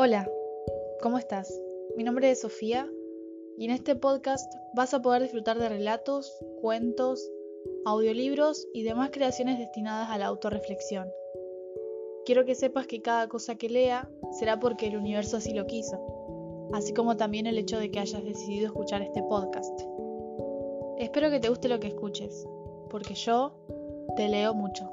Hola, ¿cómo estás? Mi nombre es Sofía y en este podcast vas a poder disfrutar de relatos, cuentos, audiolibros y demás creaciones destinadas a la autorreflexión. Quiero que sepas que cada cosa que lea será porque el universo así lo quiso, así como también el hecho de que hayas decidido escuchar este podcast. Espero que te guste lo que escuches, porque yo te leo mucho.